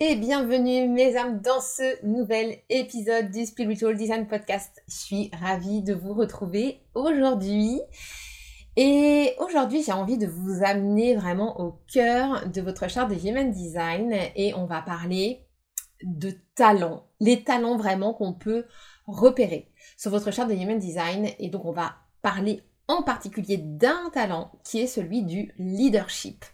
Et bienvenue mes âmes dans ce nouvel épisode du Spiritual Design Podcast. Je suis ravie de vous retrouver aujourd'hui. Et aujourd'hui, j'ai envie de vous amener vraiment au cœur de votre charte de Human Design et on va parler de talents, les talents vraiment qu'on peut repérer sur votre charte de Human Design. Et donc, on va parler en particulier d'un talent qui est celui du leadership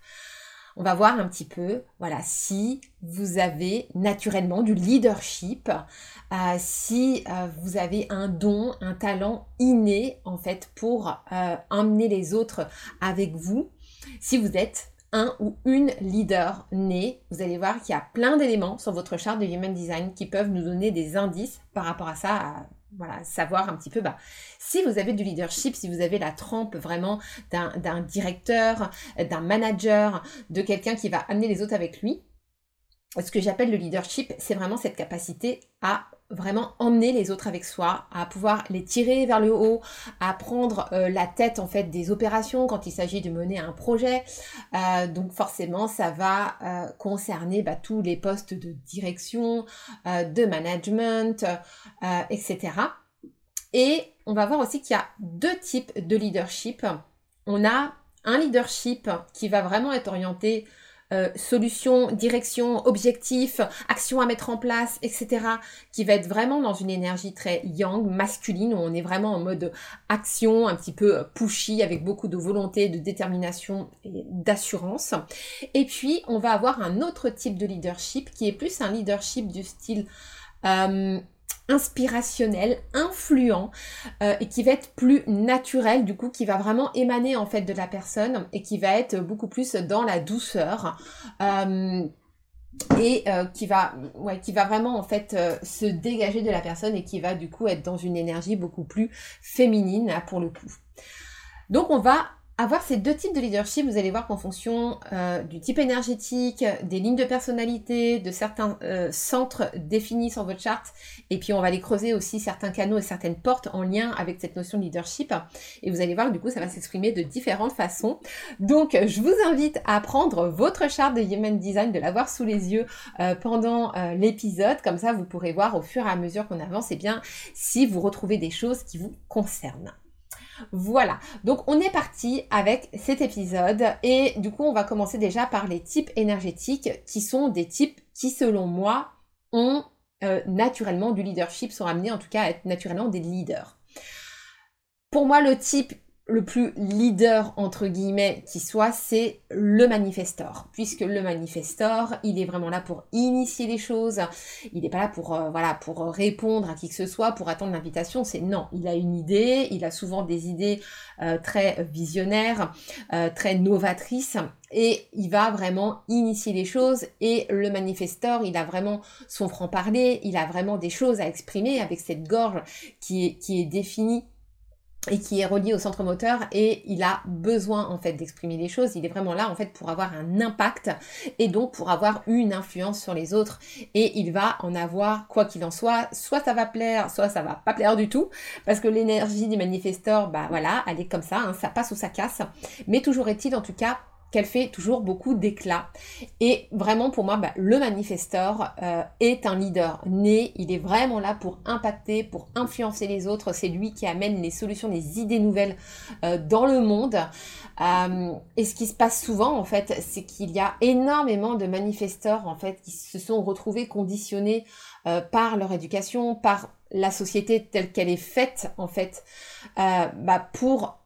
on va voir un petit peu, voilà, si vous avez naturellement du leadership, euh, si euh, vous avez un don, un talent inné en fait pour euh, emmener les autres avec vous, si vous êtes un ou une leader né, vous allez voir qu'il y a plein d'éléments sur votre charte de Human Design qui peuvent nous donner des indices par rapport à ça, voilà, savoir un petit peu, bah, si vous avez du leadership, si vous avez la trempe vraiment d'un directeur, d'un manager, de quelqu'un qui va amener les autres avec lui, ce que j'appelle le leadership, c'est vraiment cette capacité à vraiment emmener les autres avec soi, à pouvoir les tirer vers le haut, à prendre euh, la tête en fait des opérations quand il s'agit de mener un projet. Euh, donc forcément, ça va euh, concerner bah, tous les postes de direction, de management, etc. Et on va voir aussi qu'il y a deux types de leadership. On a un leadership qui va vraiment être orienté euh, solution, direction, objectif, action à mettre en place, etc. qui va être vraiment dans une énergie très yang, masculine, où on est vraiment en mode action, un petit peu pushy, avec beaucoup de volonté, de détermination et d'assurance. Et puis, on va avoir un autre type de leadership qui est plus un leadership du style... Euh, inspirationnel, influent euh, et qui va être plus naturel du coup, qui va vraiment émaner en fait de la personne et qui va être beaucoup plus dans la douceur. Euh, et euh, qui va qui va vraiment en fait se dégager de la personne et qui va du coup être dans une énergie beaucoup plus féminine pour le coup. Donc on va avoir ces deux types de leadership, vous allez voir qu'en fonction euh, du type énergétique, des lignes de personnalité, de certains euh, centres définis sur votre charte, et puis on va aller creuser aussi certains canaux et certaines portes en lien avec cette notion de leadership. Et vous allez voir que du coup, ça va s'exprimer de différentes façons. Donc, je vous invite à prendre votre charte de Human Design, de l'avoir sous les yeux euh, pendant l'épisode. Comme ça, vous pourrez voir au fur et à mesure qu'on avance, et eh bien, si vous retrouvez des choses qui vous concernent. Voilà, donc on est parti avec cet épisode et du coup on va commencer déjà par les types énergétiques qui sont des types qui selon moi ont euh, naturellement du leadership, sont amenés en tout cas à être naturellement des leaders. Pour moi le type le plus leader entre guillemets qui soit, c'est le manifestor. Puisque le manifestor, il est vraiment là pour initier les choses. Il n'est pas là pour euh, voilà pour répondre à qui que ce soit, pour attendre l'invitation. C'est non, il a une idée. Il a souvent des idées euh, très visionnaires, euh, très novatrices. Et il va vraiment initier les choses. Et le manifestor, il a vraiment son franc-parler. Il a vraiment des choses à exprimer avec cette gorge qui est, qui est définie et qui est relié au centre moteur et il a besoin en fait d'exprimer les choses. Il est vraiment là en fait pour avoir un impact et donc pour avoir une influence sur les autres et il va en avoir quoi qu'il en soit. Soit ça va plaire, soit ça va pas plaire du tout parce que l'énergie des manifestors, bah voilà, elle est comme ça, hein, ça passe ou ça casse. Mais toujours est-il en tout cas qu'elle fait toujours beaucoup d'éclat. Et vraiment pour moi, bah, le manifesteur euh, est un leader né, il est vraiment là pour impacter, pour influencer les autres, c'est lui qui amène les solutions, les idées nouvelles euh, dans le monde. Euh, et ce qui se passe souvent en fait, c'est qu'il y a énormément de manifesteurs en fait qui se sont retrouvés conditionnés par leur éducation, par la société telle qu'elle est faite en fait, bah, pour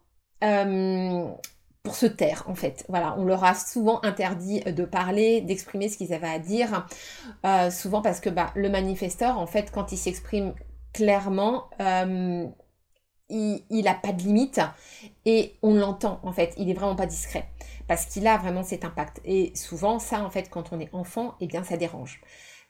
pour se taire en fait. Voilà, on leur a souvent interdit de parler, d'exprimer ce qu'ils avaient à dire, euh, souvent parce que bah, le manifesteur en fait quand il s'exprime clairement, euh, il n'a pas de limite et on l'entend en fait, il est vraiment pas discret parce qu'il a vraiment cet impact. Et souvent ça en fait quand on est enfant, eh bien ça dérange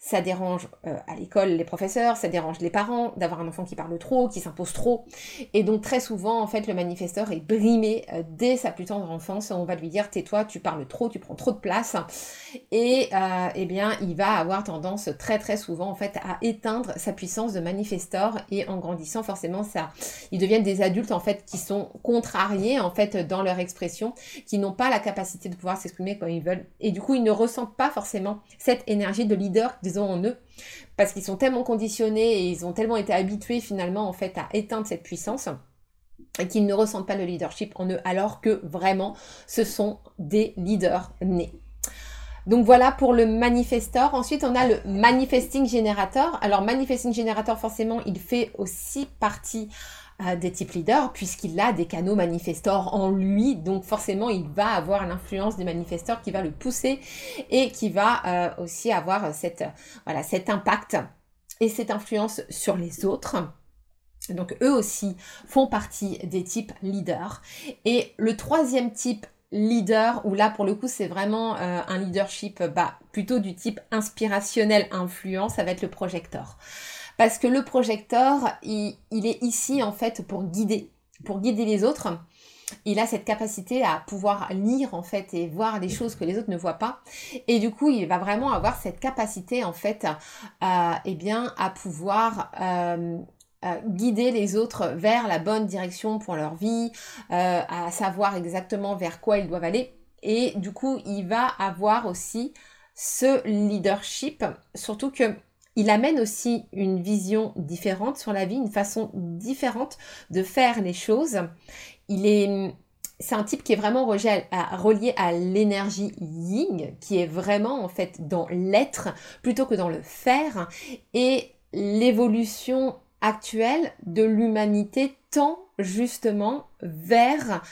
ça dérange euh, à l'école les professeurs, ça dérange les parents d'avoir un enfant qui parle trop, qui s'impose trop. Et donc très souvent, en fait, le manifesteur est brimé euh, dès sa plus tendre enfance. On va lui dire tais-toi, tu parles trop, tu prends trop de place. Et euh, eh bien, il va avoir tendance très très souvent en fait à éteindre sa puissance de manifesteur. Et en grandissant, forcément, ça, ils deviennent des adultes en fait qui sont contrariés en fait dans leur expression, qui n'ont pas la capacité de pouvoir s'exprimer comme ils veulent. Et du coup, ils ne ressentent pas forcément cette énergie de leader en eux, parce qu'ils sont tellement conditionnés et ils ont tellement été habitués finalement en fait à éteindre cette puissance et qu'ils ne ressentent pas le leadership en eux, alors que vraiment ce sont des leaders nés. Donc voilà pour le manifesteur. Ensuite, on a le manifesting générateur. Alors, manifesting générateur, forcément, il fait aussi partie des types leaders puisqu'il a des canaux manifestors en lui. Donc forcément, il va avoir l'influence des manifesteurs qui va le pousser et qui va euh, aussi avoir cet impact et cette influence sur les autres. Donc eux aussi font partie des types leaders. Et le troisième type leader, où là pour le coup c'est vraiment euh, un leadership bah, plutôt du type inspirationnel influent, ça va être le projecteur. Parce que le projecteur, il, est ici en fait pour guider, pour guider les autres. Il a cette capacité à pouvoir lire en fait et voir les choses que les autres ne voient pas. Et du coup, il va vraiment avoir cette capacité en fait eh bien, à pouvoir euh, euh, guider les autres vers la bonne direction pour leur vie, euh, à savoir exactement vers quoi ils doivent aller. Et du coup, il va avoir aussi ce leadership, surtout que il amène aussi une vision différente sur la vie, une façon différente de faire les choses. Il est c'est un type qui est vraiment relié à, l'énergie yin, qui est vraiment en fait dans l'être plutôt que dans le faire. Et l'évolution actuelle de l'humanité tend justement vers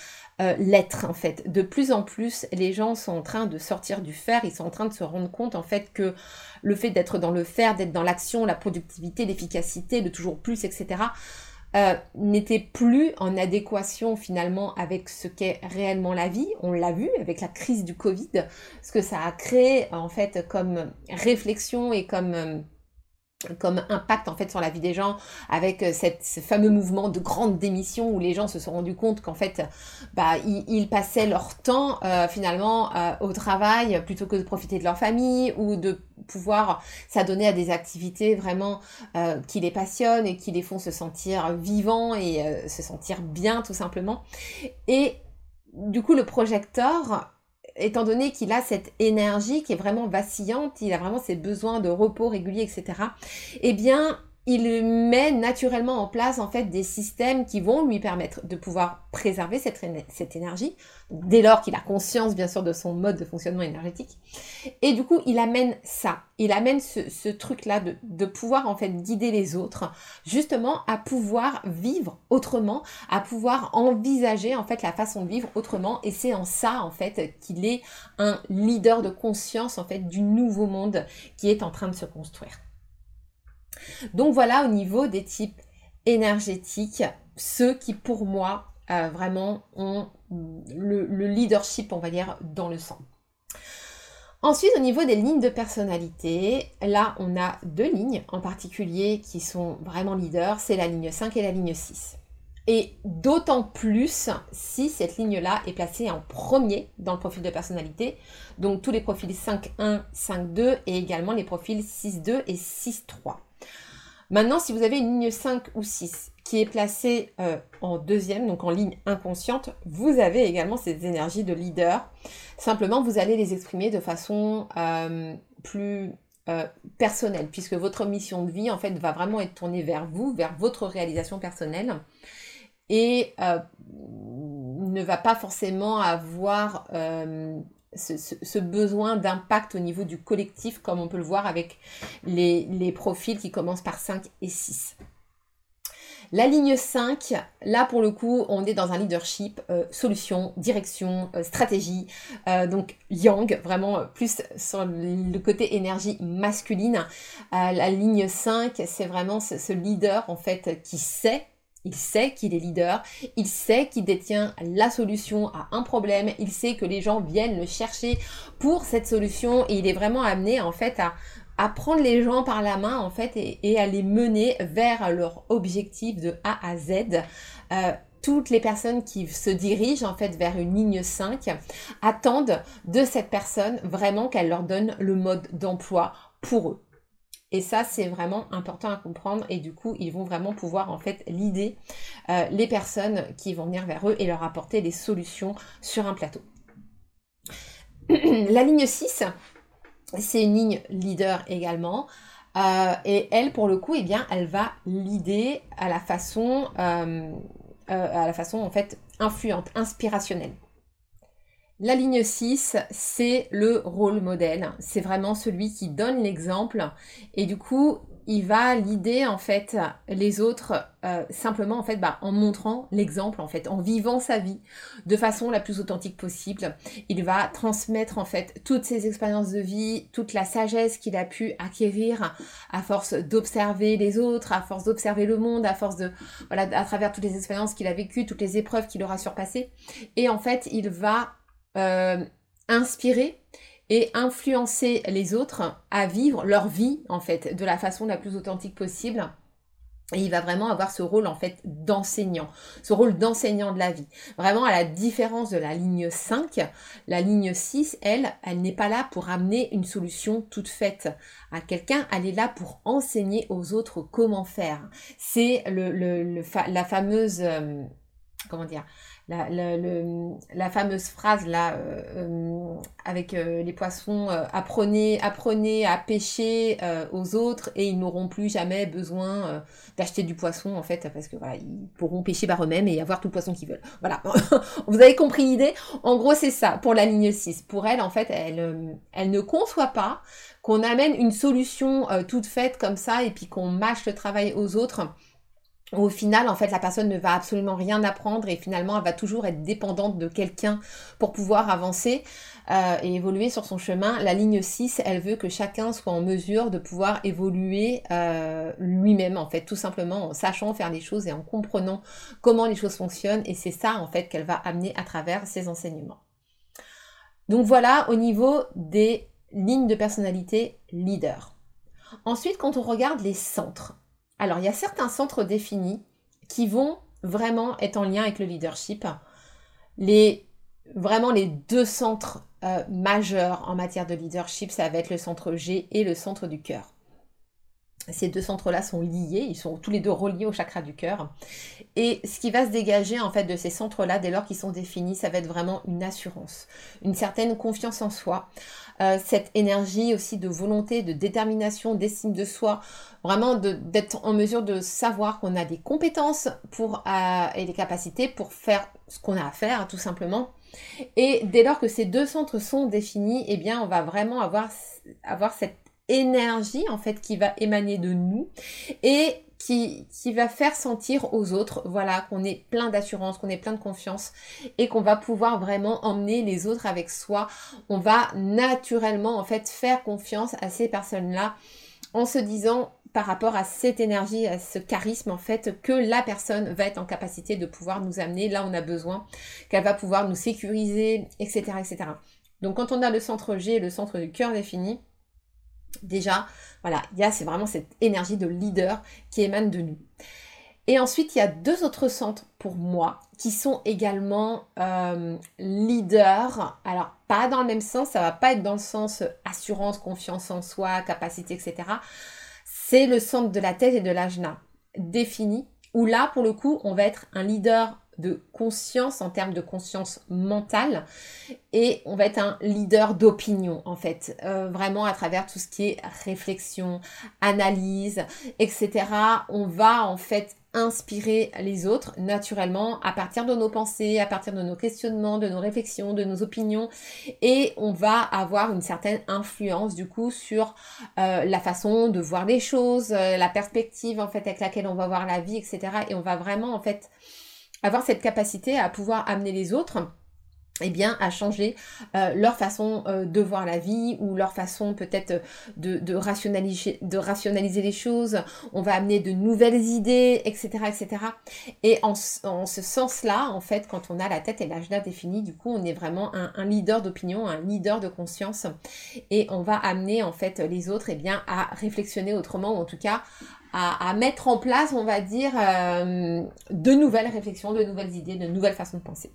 euh, l'être en fait. De plus en plus, les gens sont en train de sortir du faire, ils sont en train de se rendre compte en fait que le fait d'être dans le faire, d'être dans l'action, la productivité, l'efficacité, de toujours plus, etc., euh, n'était plus en adéquation finalement avec ce qu'est réellement la vie. On l'a vu avec la crise du Covid, ce que ça a créé en fait comme réflexion et comme euh, comme impact en fait sur la vie des gens avec euh, cette, ce fameux mouvement de grande démission où les gens se sont rendus compte qu'en fait bah, ils, passaient leur temps euh, finalement euh, au travail plutôt que de profiter de leur famille ou de pouvoir s'adonner à des activités vraiment qui les passionnent et qui les font se sentir vivants et se sentir bien tout simplement. Et du coup le projecteur étant donné qu'il a cette énergie qui est vraiment vacillante, il a vraiment ses besoins de repos réguliers, etc., eh bien, il met naturellement en place en fait des systèmes qui vont lui permettre de pouvoir préserver cette, énergie, dès lors qu'il a conscience bien sûr de son mode de fonctionnement énergétique. Et du coup, il amène ça, il amène ce, truc-là de, de, pouvoir en fait guider les autres, justement à pouvoir vivre autrement, à pouvoir envisager en fait la façon de vivre autrement. Et c'est en ça en fait qu'il est un leader de conscience en fait du nouveau monde qui est en train de se construire. Donc voilà au niveau des types énergétiques, ceux qui pour moi euh, vraiment ont le, leadership, on va dire, dans le sang. Ensuite, au niveau des lignes de personnalité, là, on a deux lignes en particulier qui sont vraiment leaders, c'est la ligne 5 et la ligne 6. Et d'autant plus si cette ligne-là est placée en premier dans le profil de personnalité. Donc tous les profils 5.1, 5.2 et également les profils 6.2 et 6.3. Maintenant, si vous avez une ligne 5 ou 6 qui est placé euh, en deuxième, donc en ligne inconsciente, vous avez également ces énergies de leader. Simplement, vous allez les exprimer de façon euh, plus euh, personnelle, puisque votre mission de vie, en fait, va vraiment être tournée vers vous, vers votre réalisation personnelle, et ne va pas forcément avoir ce, besoin d'impact au niveau du collectif, comme on peut le voir avec les, profils qui commencent par 5 et 6. La ligne 5, là pour le coup, on est dans un leadership, euh, solution, direction, euh, stratégie. Euh, donc yang, vraiment plus sur le côté énergie masculine. la ligne 5, c'est vraiment ce, leader en fait qui sait il sait qu'il est leader, il sait qu'il détient la solution à un problème, il sait que les gens viennent le chercher pour cette solution et il est vraiment amené en fait à prendre les gens par la main en fait et, à les mener vers leur objectif de A à Z. Euh, toutes les personnes qui se dirigent en fait vers une ligne 5 attendent de cette personne vraiment qu'elle leur donne le mode d'emploi pour eux. Et ça, c'est vraiment important à comprendre. Et du coup, ils vont vraiment pouvoir en fait l'idée euh, les personnes qui vont venir vers eux et leur apporter des solutions sur un plateau. La ligne 6, c'est une ligne leader également. Euh, et elle, pour le coup, eh bien, elle va l'idée à la façon, euh, à la façon en fait influente, inspirationnelle. La ligne 6, c'est le rôle modèle. C'est vraiment celui qui donne l'exemple. Et du coup, il va l'idée en fait les autres euh, simplement en fait bah, en montrant l'exemple en fait en vivant sa vie de façon la plus authentique possible il va transmettre en fait toutes ses expériences de vie toute la sagesse qu'il a pu acquérir à force d'observer les autres à force d'observer le monde à force de voilà à travers toutes les expériences qu'il a vécues toutes les épreuves qu'il aura surpassées et en fait il va euh, inspirer et influencer les autres à vivre leur vie en fait de la façon la plus authentique possible. Et il va vraiment avoir ce rôle en fait d'enseignant, ce rôle d'enseignant de la vie. Vraiment à la différence de la ligne 5, la ligne 6, elle, elle n'est pas là pour amener une solution toute faite à quelqu'un, elle est là pour enseigner aux autres comment faire. C'est le, la fameuse, euh, comment dire, la, la, fameuse phrase là euh, euh, avec euh, les poissons apprenez, apprenez à pêcher aux autres et ils n'auront plus jamais besoin d'acheter du poisson en fait parce que ils pourront pêcher par eux-mêmes et avoir tout le poisson qu'ils veulent. Voilà, vous avez compris l'idée? En gros c'est ça pour la ligne 6. Pour elle en fait elle, elle ne conçoit pas qu'on amène une solution toute faite comme ça et puis qu'on mâche le travail aux autres au final, en fait, la personne ne va absolument rien apprendre et finalement, elle va toujours être dépendante de quelqu'un pour pouvoir avancer euh, et évoluer sur son chemin. La ligne 6, elle veut que chacun soit en mesure de pouvoir évoluer euh, lui-même, en fait, tout simplement en sachant faire les choses et en comprenant comment les choses fonctionnent. Et c'est ça, en fait, qu'elle va amener à travers ses enseignements. Donc voilà, au niveau des lignes de personnalité leader. Ensuite, quand on regarde les centres, alors, il y a certains centres définis qui vont vraiment être en lien avec le leadership. Les, vraiment les deux centres euh, majeurs en matière de leadership, ça va être le centre G et le centre du cœur. Ces deux centres-là sont liés, ils sont tous les deux reliés au chakra du cœur. Et ce qui va se dégager en fait de ces centres-là, dès lors qu'ils sont définis, ça va être vraiment une assurance, une certaine confiance en soi, euh, cette énergie aussi de volonté, de détermination, d'estime de soi, vraiment d'être en mesure de savoir qu'on a des compétences euh, et des capacités pour faire ce qu'on a à faire, tout simplement. Et dès lors que ces deux centres sont définis, eh bien, on va vraiment avoir, avoir cette énergie en fait qui va émaner de nous et qui, va faire sentir aux autres, voilà, qu'on est plein d'assurance, qu'on est plein de confiance et qu'on va pouvoir vraiment emmener les autres avec soi. On va naturellement en fait faire confiance à ces personnes-là en se disant par rapport à cette énergie, à ce charisme en fait, que la personne va être en capacité de pouvoir nous amener là où on a besoin, qu'elle va pouvoir nous sécuriser, etc., etc. Donc quand on a le centre G, le centre du cœur défini, déjà, voilà, il y a c'est vraiment cette énergie de leader qui émane de nous. Et ensuite, il y a deux autres centres pour moi qui sont également euh, leaders. Alors, pas dans le même sens, ça va pas être dans le sens assurance, confiance en soi, capacité, etc. C'est le centre de la tête et de l'ajna, défini où là, pour le coup, on va être un leader de conscience en termes de conscience mentale. Et on va être un leader d'opinion en fait. Euh, vraiment à travers tout ce qui est réflexion analyse etc on va en fait inspirer les autres naturellement à partir de nos pensées, à partir de nos questionnements, de nos réflexions, de nos opinions. Et on va avoir une certaine influence du coup sur euh, la façon de voir les choses, euh, la perspective en fait avec laquelle on va voir la vie, etc. Et on va vraiment en fait avoir cette capacité à pouvoir amener les autres eh bien, à changer euh, leur façon euh, de voir la vie ou leur façon peut-être de, rationaliser, les choses. On va amener de nouvelles idées, etc. etc. Et en, ce sens-là, en fait, quand on a la tête et l'agenda défini, du coup, on est vraiment un, leader d'opinion, un leader de conscience. Et on va amener, en fait, les autres eh bien, à réflexionner autrement, ou en tout cas à, mettre en place, on va dire, euh, de nouvelles réflexions, de nouvelles idées, de nouvelles façons de penser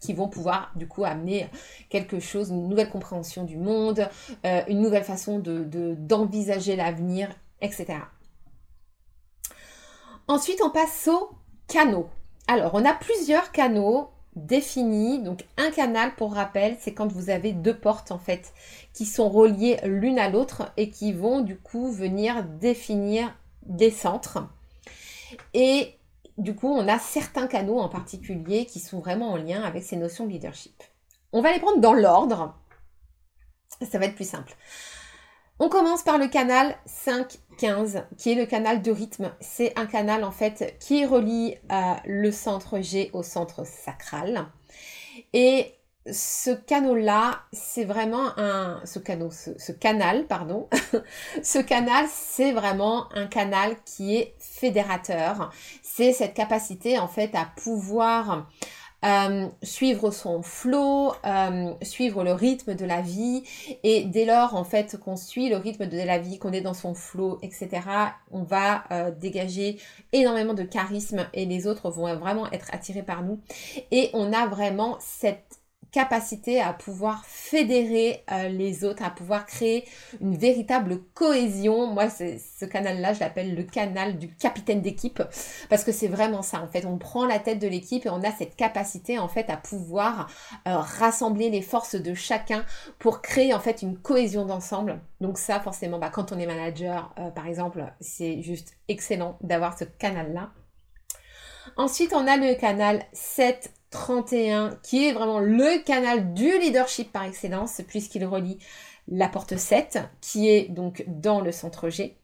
qui vont pouvoir du coup amener quelque chose, une nouvelle compréhension du monde, euh, une nouvelle façon de, d'envisager l'avenir, etc. Ensuite, on passe aux canaux. Alors, on a plusieurs canaux définis. Donc, un canal, pour rappel, c'est quand vous avez deux portes, en fait, qui sont reliées l'une à l'autre et qui vont, du coup, venir définir des centres. Et du coup, on a certains canaux en particulier qui sont vraiment en lien avec ces notions de leadership. On va les prendre dans l'ordre. Ça va être plus simple. On commence par le canal 5-15, qui est le canal de rythme. C'est un canal en fait qui relie le centre G au centre sacral. Et ce canal-là, c'est vraiment un, ce canal, ce, canal, pardon, ce canal, c'est vraiment un canal qui est fédérateur. C'est cette capacité en fait à pouvoir euh, suivre son flot, euh, suivre le rythme de la vie. Et dès lors, en fait, qu'on suit le rythme de la vie, qu'on est dans son flot, etc., on va euh, dégager énormément de charisme et les autres vont vraiment être attirés par nous. Et on a vraiment cette capacité à pouvoir fédérer euh, les autres, à pouvoir créer une véritable cohésion. Moi, ce canal-là, je l'appelle le canal du capitaine d'équipe, parce que c'est vraiment ça. En fait, on prend la tête de l'équipe et on a cette capacité, en fait, à pouvoir euh, rassembler les forces de chacun pour créer, en fait, une cohésion d'ensemble. Donc ça, forcément, bah, quand on est manager, euh, par exemple, c'est juste excellent d'avoir ce canal-là. Ensuite, on a le canal 7 31, qui est vraiment le canal du leadership par excellence, puisqu'il relie la porte 7, qui est donc dans le centre G.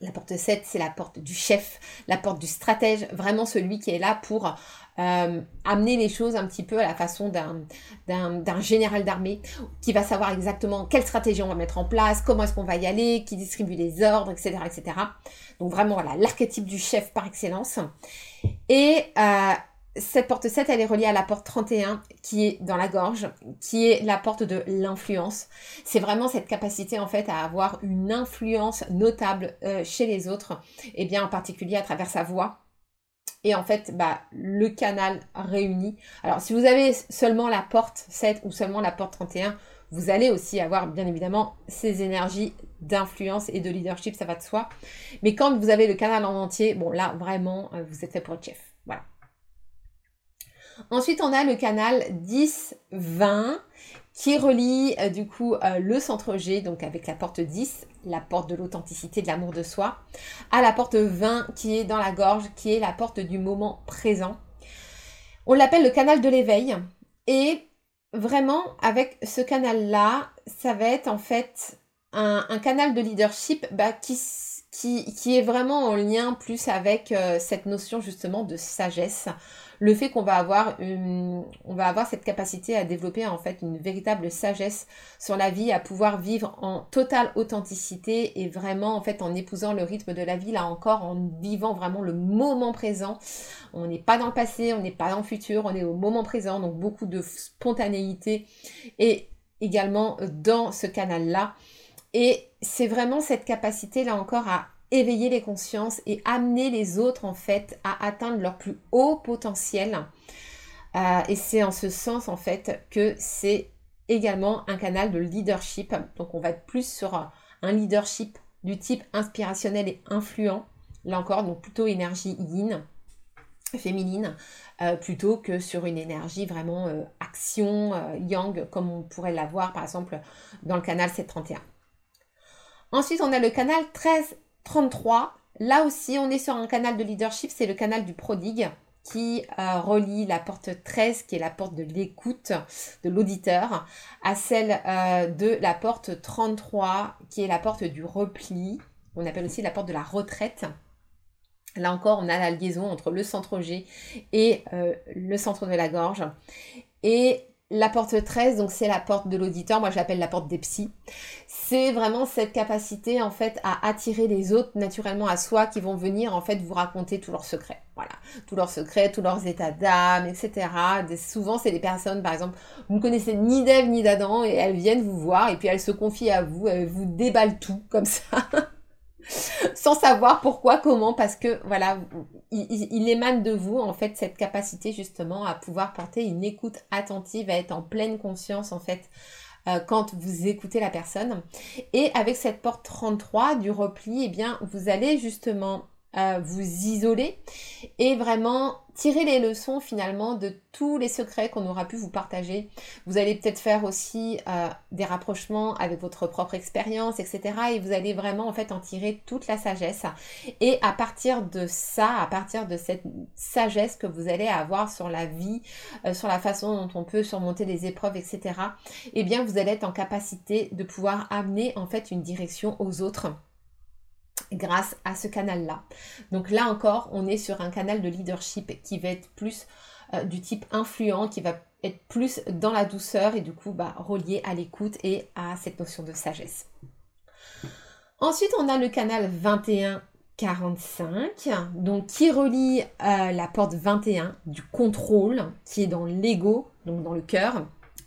La porte 7, c'est la porte du chef, la porte du stratège, vraiment celui qui est là pour euh, amener les choses un petit peu à la façon d'un général d'armée qui va savoir exactement quelle stratégie on va mettre en place, comment est-ce qu'on va y aller, qui distribue les ordres, etc. etc. Donc vraiment, voilà, l'archétype du chef par excellence. Et euh, cette porte 7, elle est reliée à la porte 31 qui est dans la gorge, qui est la porte de l'influence. C'est vraiment cette capacité en fait à avoir une influence notable euh, chez les autres, et bien en particulier à travers sa voix. Et en fait, bah, le canal réuni. Alors si vous avez seulement la porte 7 ou seulement la porte 31, vous allez aussi avoir bien évidemment ces énergies d'influence et de leadership, ça va de soi. Mais quand vous avez le canal en entier, bon là vraiment, euh, vous êtes fait pour être chef. Ensuite, on a le canal 10-20 qui relie euh, du coup euh, le centre G, donc avec la porte 10, la porte de l'authenticité, de l'amour de soi, à la porte 20 qui est dans la gorge, qui est la porte du moment présent. On l'appelle le canal de l'éveil. Et vraiment, avec ce canal-là, ça va être en fait un, canal de leadership bah, qui, qui, est vraiment en lien plus avec euh, cette notion justement de sagesse le fait qu'on va avoir on va avoir cette capacité à développer en fait une véritable sagesse sur la vie, à pouvoir vivre en totale authenticité et vraiment en fait en épousant le rythme de la vie là encore en vivant vraiment le moment présent. On n'est pas dans le passé, on n'est pas dans le futur, on est au moment présent donc beaucoup de spontanéité et également dans ce canal là. Et c'est vraiment cette capacité là encore à éveiller les consciences et amener les autres en fait à atteindre leur plus haut potentiel. Euh, et c'est en ce sens en fait que c'est également un canal de leadership. Donc on va être plus sur un leadership du type inspirationnel et influent Là encore, donc plutôt énergie yin, féminine, euh, plutôt que sur une énergie vraiment euh, action, yang, comme on pourrait l'avoir par exemple dans le canal 731. Ensuite, on a le canal 1333. Là aussi, on est sur un canal de leadership, c'est le canal du prodigue qui relie la porte 13, qui est la porte de l'écoute de l'auditeur, à celle de la porte 33, qui est la porte du repli, on appelle aussi la porte de la retraite. Là encore, on a la liaison entre le centre G et euh, le centre de la gorge. Et la porte 13, donc c'est la porte de l'auditeur, moi je l'appelle la porte des psys. C'est vraiment cette capacité en fait à attirer les autres naturellement à soi qui vont venir en fait vous raconter tous leurs secrets. Voilà, tous leurs secrets, tous leurs états d'âme, etc. souvent c'est des personnes par exemple, vous ne connaissez ni d'Ève ni d'Adam et elles viennent vous voir et puis elles se confient à vous, elles vous déballent tout comme ça. sans savoir pourquoi, comment, parce que voilà, il, émane de vous en fait cette capacité justement à pouvoir porter une écoute attentive, à être en pleine conscience en fait euh, quand vous écoutez la personne. Et avec cette porte 33 du repli, eh bien vous allez justement euh, vous isoler et vraiment tirer les leçons finalement de tous les secrets qu'on aura pu vous partager. Vous allez peut-être faire aussi euh, des rapprochements avec votre propre expérience, etc. Et vous allez vraiment en fait en tirer toute la sagesse. Et à partir de ça, à partir de cette sagesse que vous allez avoir sur la vie, euh, sur la façon dont on peut surmonter les épreuves, etc. Eh bien, vous allez être en capacité de pouvoir amener en fait une direction aux autres grâce à ce canal-là. Donc là encore, on est sur un canal de leadership qui va être plus euh, du type influent, qui va être plus dans la douceur et du coup bah, relié à l'écoute et à cette notion de sagesse. Ensuite, on a le canal 2145, donc qui relie euh, la porte 21 du contrôle, qui est dans l'ego, donc dans le cœur,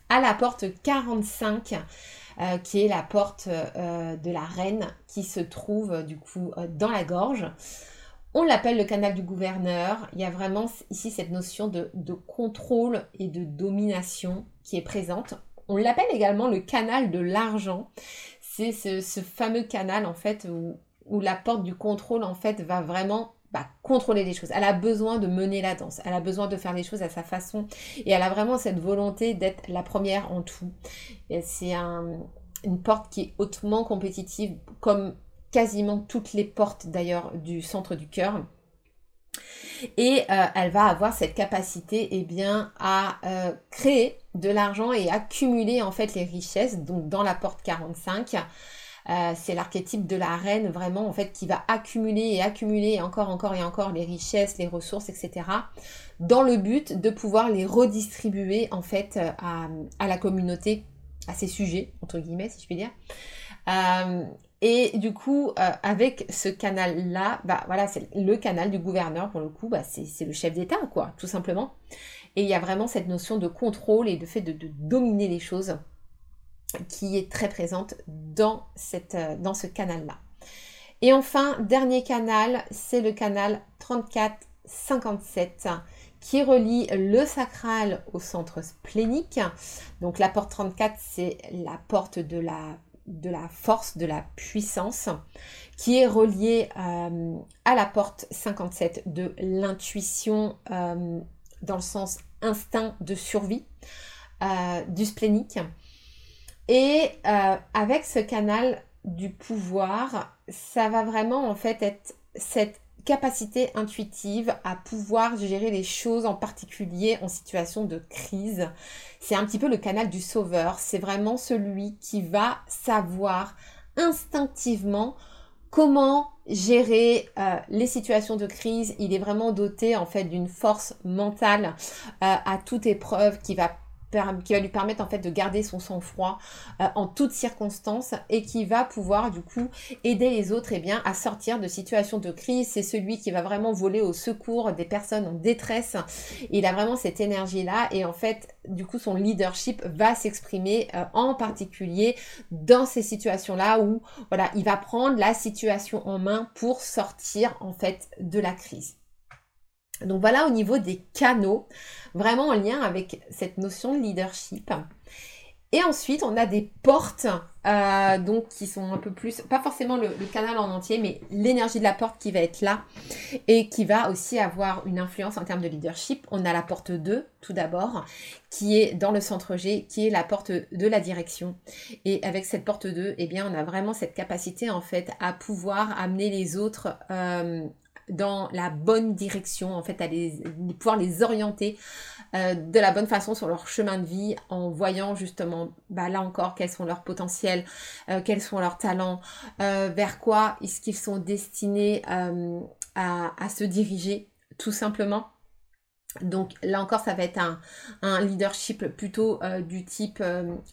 à la porte 45 euh, qui est la porte euh, de la reine qui se trouve du coup euh, dans la gorge. On l'appelle le canal du gouverneur. Il y a vraiment ici cette notion de, contrôle et de domination qui est présente. On l'appelle également le canal de l'argent. C'est ce, fameux canal en fait où, la porte du contrôle en fait va vraiment bah, contrôler les choses. Elle a besoin de mener la danse. Elle a besoin de faire les choses à sa façon. Et elle a vraiment cette volonté d'être la première en tout. C'est une porte qui est hautement compétitive, comme quasiment toutes les portes d'ailleurs du centre du cœur. Et euh, elle va avoir cette capacité eh bien, à euh, créer de l'argent et accumuler en fait les richesses. Donc dans la porte 45, euh, c'est l'archétype de la reine vraiment en fait qui va accumuler et accumuler encore, encore et encore les richesses, les ressources, etc. dans le but de pouvoir les redistribuer en fait euh, à, la communauté, à ses sujets, entre guillemets si je puis dire. Euh, et du coup, avec ce canal-là, bah voilà, c'est le canal du gouverneur pour le coup, bah, c'est le chef d'État, quoi, tout simplement. Et il y a vraiment cette notion de contrôle et de fait de dominer les choses qui est très présente dans, cette, euh, dans ce canal-là. Et enfin, dernier canal, c'est le canal 3457 qui relie le sacral au centre splénique. Donc la porte 34, c'est la porte de la, de la force, de la puissance, qui est reliée euh, à la porte 57 de l'intuition euh, dans le sens instinct de survie du splénique. Et euh, avec ce canal du pouvoir, ça va vraiment en fait être cette capacité intuitive à pouvoir gérer les choses en particulier en situation de crise. C'est un petit peu le canal du sauveur. C'est vraiment celui qui va savoir instinctivement comment gérer euh, les situations de crise. Il est vraiment doté en fait d'une force mentale euh, à toute épreuve qui va qui va lui permettre en fait de garder son sang-froid euh, en toutes circonstances et qui va pouvoir du coup aider les autres et eh bien, à sortir de situations de crise. C'est celui qui va vraiment voler au secours des personnes en détresse. Il a vraiment cette énergie-là et en fait, du coup, son leadership va s'exprimer euh, en particulier dans ces situations-là où voilà, il va prendre la situation en main pour sortir en fait de la crise. Donc voilà au niveau des canaux, vraiment en lien avec cette notion de leadership. Et ensuite, on a des portes, euh, donc qui sont un peu plus, pas forcément le, canal en entier, mais l'énergie de la porte qui va être là et qui va aussi avoir une influence en termes de leadership. On a la porte 2, tout d'abord, qui est dans le centre G, qui est la porte de la direction. Et avec cette porte 2, eh bien, on a vraiment cette capacité, en fait, à pouvoir amener les autres euh, dans la bonne direction, en fait, à pouvoir les orienter euh, de la bonne façon sur leur chemin de vie en voyant justement, bah, là encore, quels sont leurs potentiels, euh, quels sont leurs talents, euh, vers quoi est-ce qu'ils sont destinés à, se diriger, tout simplement. Donc là encore, ça va être un leadership plutôt du type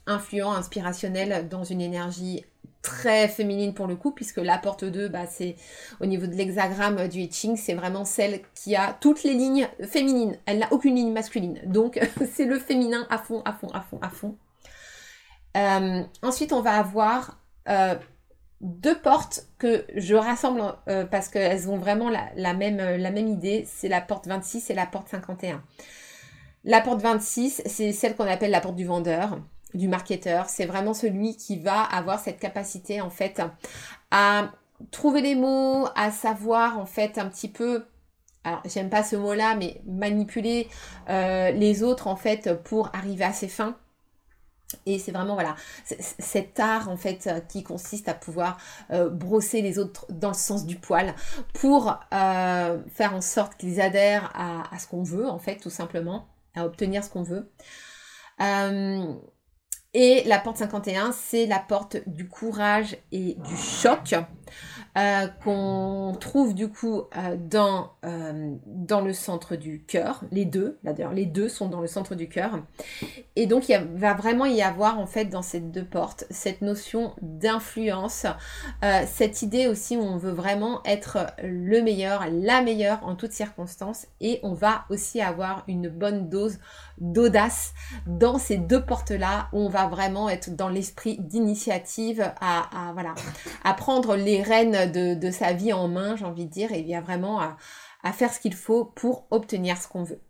influent, inspirationnel, dans une énergie très féminine pour le coup, puisque la porte 2, bah, c'est au niveau de l'hexagramme du Ching, c'est vraiment celle qui a toutes les lignes féminines. Elle n'a aucune ligne masculine. Donc c'est le féminin à fond, à fond, à fond, à fond. Euh, ensuite, on va avoir euh, deux portes que je rassemble euh, parce qu'elles ont vraiment la même idée. C'est la porte 26 et la porte 51. La porte 26, c'est celle qu'on appelle la porte du vendeur du marketeur. C'est vraiment celui qui va avoir cette capacité en fait à trouver les mots, à savoir en fait un petit peu alors j'aime pas ce mot-là, mais manipuler euh, les autres en fait pour arriver à ses fins. Et c'est vraiment voilà cet art en fait qui consiste à pouvoir euh, brosser les autres dans le sens du poil pour euh, faire en sorte qu'ils adhèrent à, à ce qu'on veut en fait tout simplement, à obtenir ce qu'on veut. Et la porte 51, c'est la porte du courage et du choc. Euh, qu'on trouve du coup euh, dans, euh, dans le centre du cœur. Les deux, d'ailleurs, les deux sont dans le centre du cœur. Et donc, il va vraiment y avoir en fait dans ces deux portes cette notion d'influence, cette idée aussi où on veut vraiment être le meilleur, la meilleure en toutes circonstances. Et on va aussi avoir une bonne dose d'audace dans ces deux portes-là où on va vraiment être dans l'esprit d'initiative à, voilà, à prendre les rênes de, sa vie en main, j'ai envie de dire, et vient vraiment à, faire ce qu'il faut pour obtenir ce qu'on veut.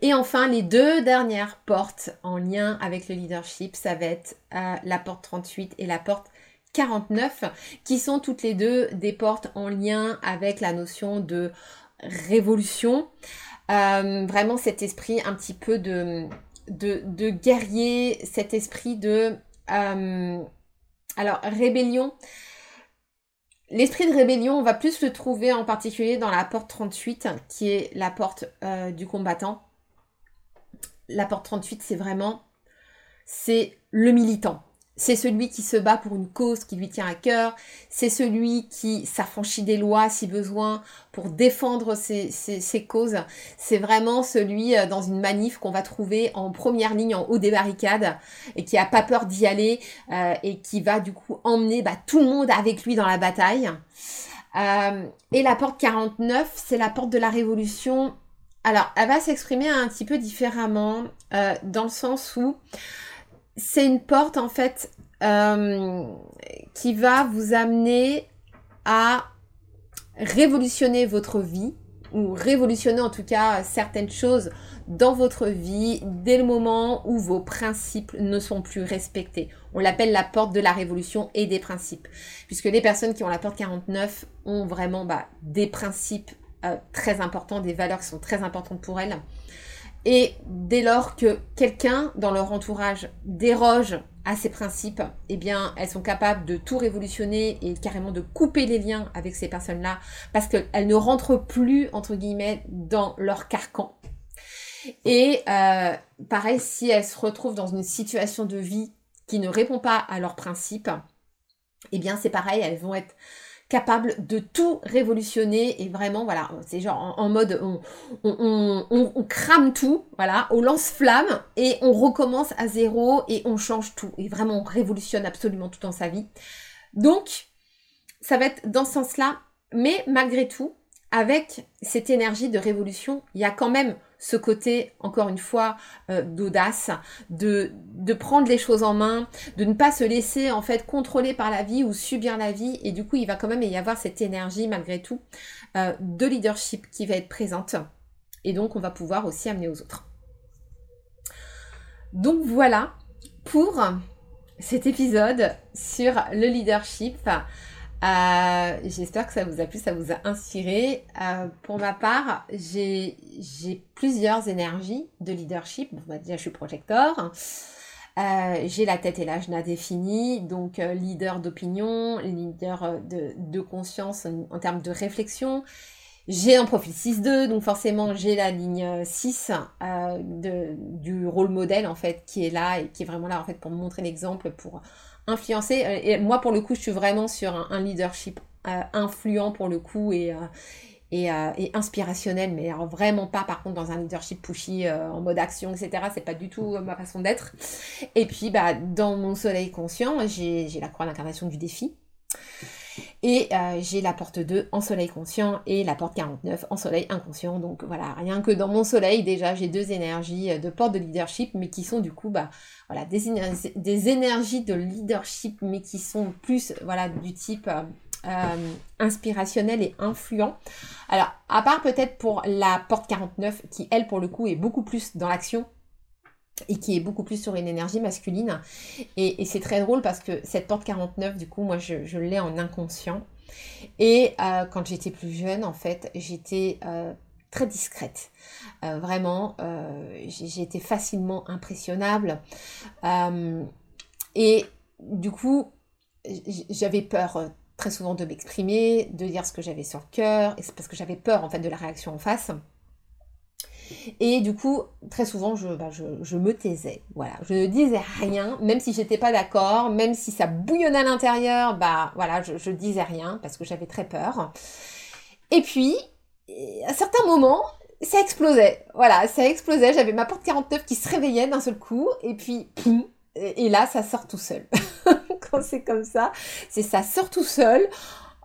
Et enfin, les deux dernières portes en lien avec le leadership, ça va être euh, la porte 38 et la porte 49, qui sont toutes les deux des portes en lien avec la notion de révolution. Euh, vraiment cet esprit un petit peu de, de, guerrier, cet esprit de... Euh, alors, rébellion, L'esprit de rébellion, on va plus le trouver en particulier dans la porte 38, qui est la porte euh, du combattant. La porte 38, c'est vraiment, c'est le militant c'est celui qui se bat pour une cause qui lui tient à cœur, c'est celui qui s'affranchit des lois si besoin pour défendre ses, causes, c'est vraiment celui euh, dans une manif qu'on va trouver en première ligne en haut des barricades et qui a pas peur d'y aller euh, et qui va du coup emmener bah, tout le monde avec lui dans la bataille. Euh, et la porte 49, c'est la porte de la révolution. Alors, elle va s'exprimer un petit peu différemment dans le sens où c'est une porte en fait euh, qui va vous amener à révolutionner votre vie ou révolutionner en tout cas certaines choses dans votre vie dès le moment où vos principes ne sont plus respectés. On l'appelle la porte de la révolution et des principes. Puisque les personnes qui ont la porte 49 ont vraiment bah, des principes euh, très importants, des valeurs qui sont très importantes pour elles. Et dès lors que quelqu'un dans leur entourage déroge à ces principes, eh bien, elles sont capables de tout révolutionner et carrément de couper les liens avec ces personnes-là parce qu'elles ne rentrent plus, entre guillemets, dans leur carcan. Et euh, pareil, si elles se retrouvent dans une situation de vie qui ne répond pas à leurs principes, eh bien, c'est pareil, elles vont être capable de tout révolutionner et vraiment voilà c'est genre en, mode on, on, crame tout voilà on lance flamme et on recommence à zéro et on change tout et vraiment on révolutionne absolument tout dans sa vie. Donc ça va être dans ce sens là mais malgré tout avec cette énergie de révolution il y a quand même ce côté, encore une fois, euh, d'audace, de, prendre les choses en main, de ne pas se laisser en fait contrôler par la vie ou subir la vie. Et du coup, il va quand même y avoir cette énergie malgré tout euh, de leadership qui va être présente. Et donc, on va pouvoir aussi amener aux autres. Donc voilà pour cet épisode sur le leadership. Euh, j'espère que ça vous a plu, ça vous a inspiré. Euh, pour ma part, j'ai plusieurs énergies de leadership. Bon, bah, déjà, je suis projecteur. Euh, j'ai la tête et l'âge définie, donc leader d'opinion, leader de, conscience en, termes de réflexion. J'ai un profil 6-2, donc forcément j'ai la ligne 6 de, du rôle modèle en fait qui est là et qui est vraiment là en fait pour montrer l'exemple, pour influencer. Euh, et moi, pour le coup, je suis vraiment sur un, leadership euh, influent pour le coup et, euh, et, et, inspirationnel, mais alors vraiment pas par contre dans un leadership pushy en mode action, etc. C'est pas du tout ma façon d'être. Et puis, bah, dans mon soleil conscient, j'ai la croix d'incarnation du défi. Et euh, j'ai la porte 2 en soleil conscient et la porte 49 en soleil inconscient. Donc voilà, rien que dans mon soleil, déjà, j'ai deux énergies euh, de porte de leadership, mais qui sont du coup, bah, voilà, des, énergies, de leadership, mais qui sont plus, voilà, du type euh, inspirationnel et influent. Alors, à part peut-être pour la porte 49, qui elle, pour le coup, est beaucoup plus dans l'action, et qui est beaucoup plus sur une énergie masculine. Et, c'est très drôle parce que cette porte 49, du coup, moi, je, l'ai en inconscient. Et euh, quand j'étais plus jeune, en fait, j'étais euh, très discrète. Euh, vraiment, j'étais facilement impressionnable. et du coup, j'avais peur très souvent de m'exprimer, de dire ce que j'avais sur le cœur, et c'est parce que j'avais peur, en fait, de la réaction en face. Et du coup, très souvent, bah, je, me taisais. Voilà, je ne disais rien, même si j'étais pas d'accord, même si ça bouillonnait à l'intérieur, bah voilà, je, je disais rien parce que j'avais très peur. Et puis, à certains moments, ça explosait. Voilà, ça explosait. J'avais ma porte 49 qui se réveillait d'un seul coup, et puis, poum, et là, ça sort tout seul. Quand c'est comme ça, c'est ça sort tout seul.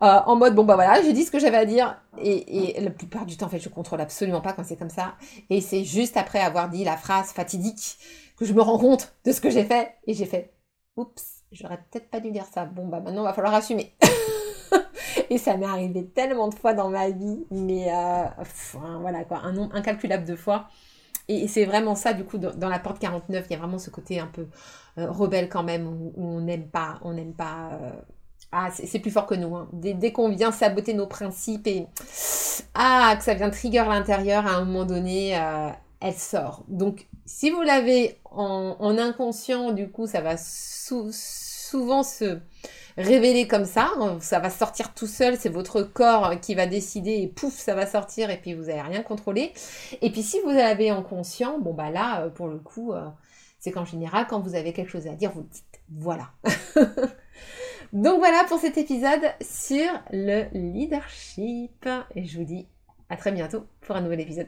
Euh, en mode bon bah voilà, j'ai dit ce que j'avais à dire. Et, la plupart du temps en fait je contrôle absolument pas quand c'est comme ça. Et c'est juste après avoir dit la phrase fatidique que je me rends compte de ce que j'ai fait. Et j'ai fait oups j'aurais peut-être pas dû dire ça. Bon bah maintenant va falloir assumer. Et ça m'est arrivé tellement de fois dans ma vie mais euh, voilà quoi. Un nombre incalculable de fois. Et c'est vraiment ça, du coup, dans, la porte 49, il y a vraiment ce côté un peu euh, rebelle quand même, où, on n'aime pas, on n'aime pas ah, c'est plus fort que nous. Hein. Dès, qu'on vient saboter nos principes et ah, que ça vient trigger l'intérieur, à un moment donné, euh, elle sort. Donc, si vous l'avez en, inconscient, du coup, ça va souvent se révéler comme ça. Ça va sortir tout seul. C'est votre corps qui va décider et pouf, ça va sortir et puis vous n'avez rien contrôlé. Et puis, si vous l'avez en conscient, bon, bah là, euh, pour le coup, euh, c'est qu'en général, quand vous avez quelque chose à dire, vous dites voilà. Donc voilà pour cet épisode sur le leadership. Et je vous dis à très bientôt pour un nouvel épisode.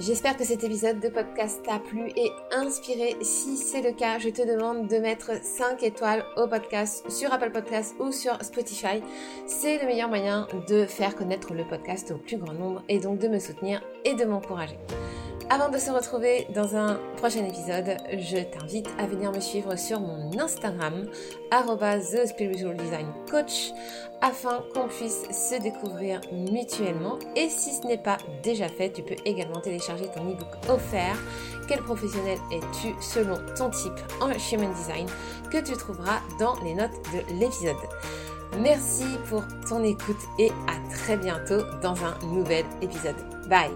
J'espère que cet épisode de podcast t'a plu et inspiré. Si c'est le cas, je te demande de mettre 5 étoiles au podcast sur Apple Podcasts ou sur Spotify. C'est le meilleur moyen de faire connaître le podcast au plus grand nombre et donc de me soutenir et de m'encourager. Avant de se retrouver dans un prochain épisode, je t'invite à venir me suivre sur mon Instagram, Coach, afin qu'on puisse se découvrir mutuellement. Et si ce n'est pas déjà fait, tu peux également télécharger ton ebook offert. Quel professionnel es-tu selon ton type en Human Design que tu trouveras dans les notes de l'épisode. Merci pour ton écoute et à très bientôt dans un nouvel épisode. Bye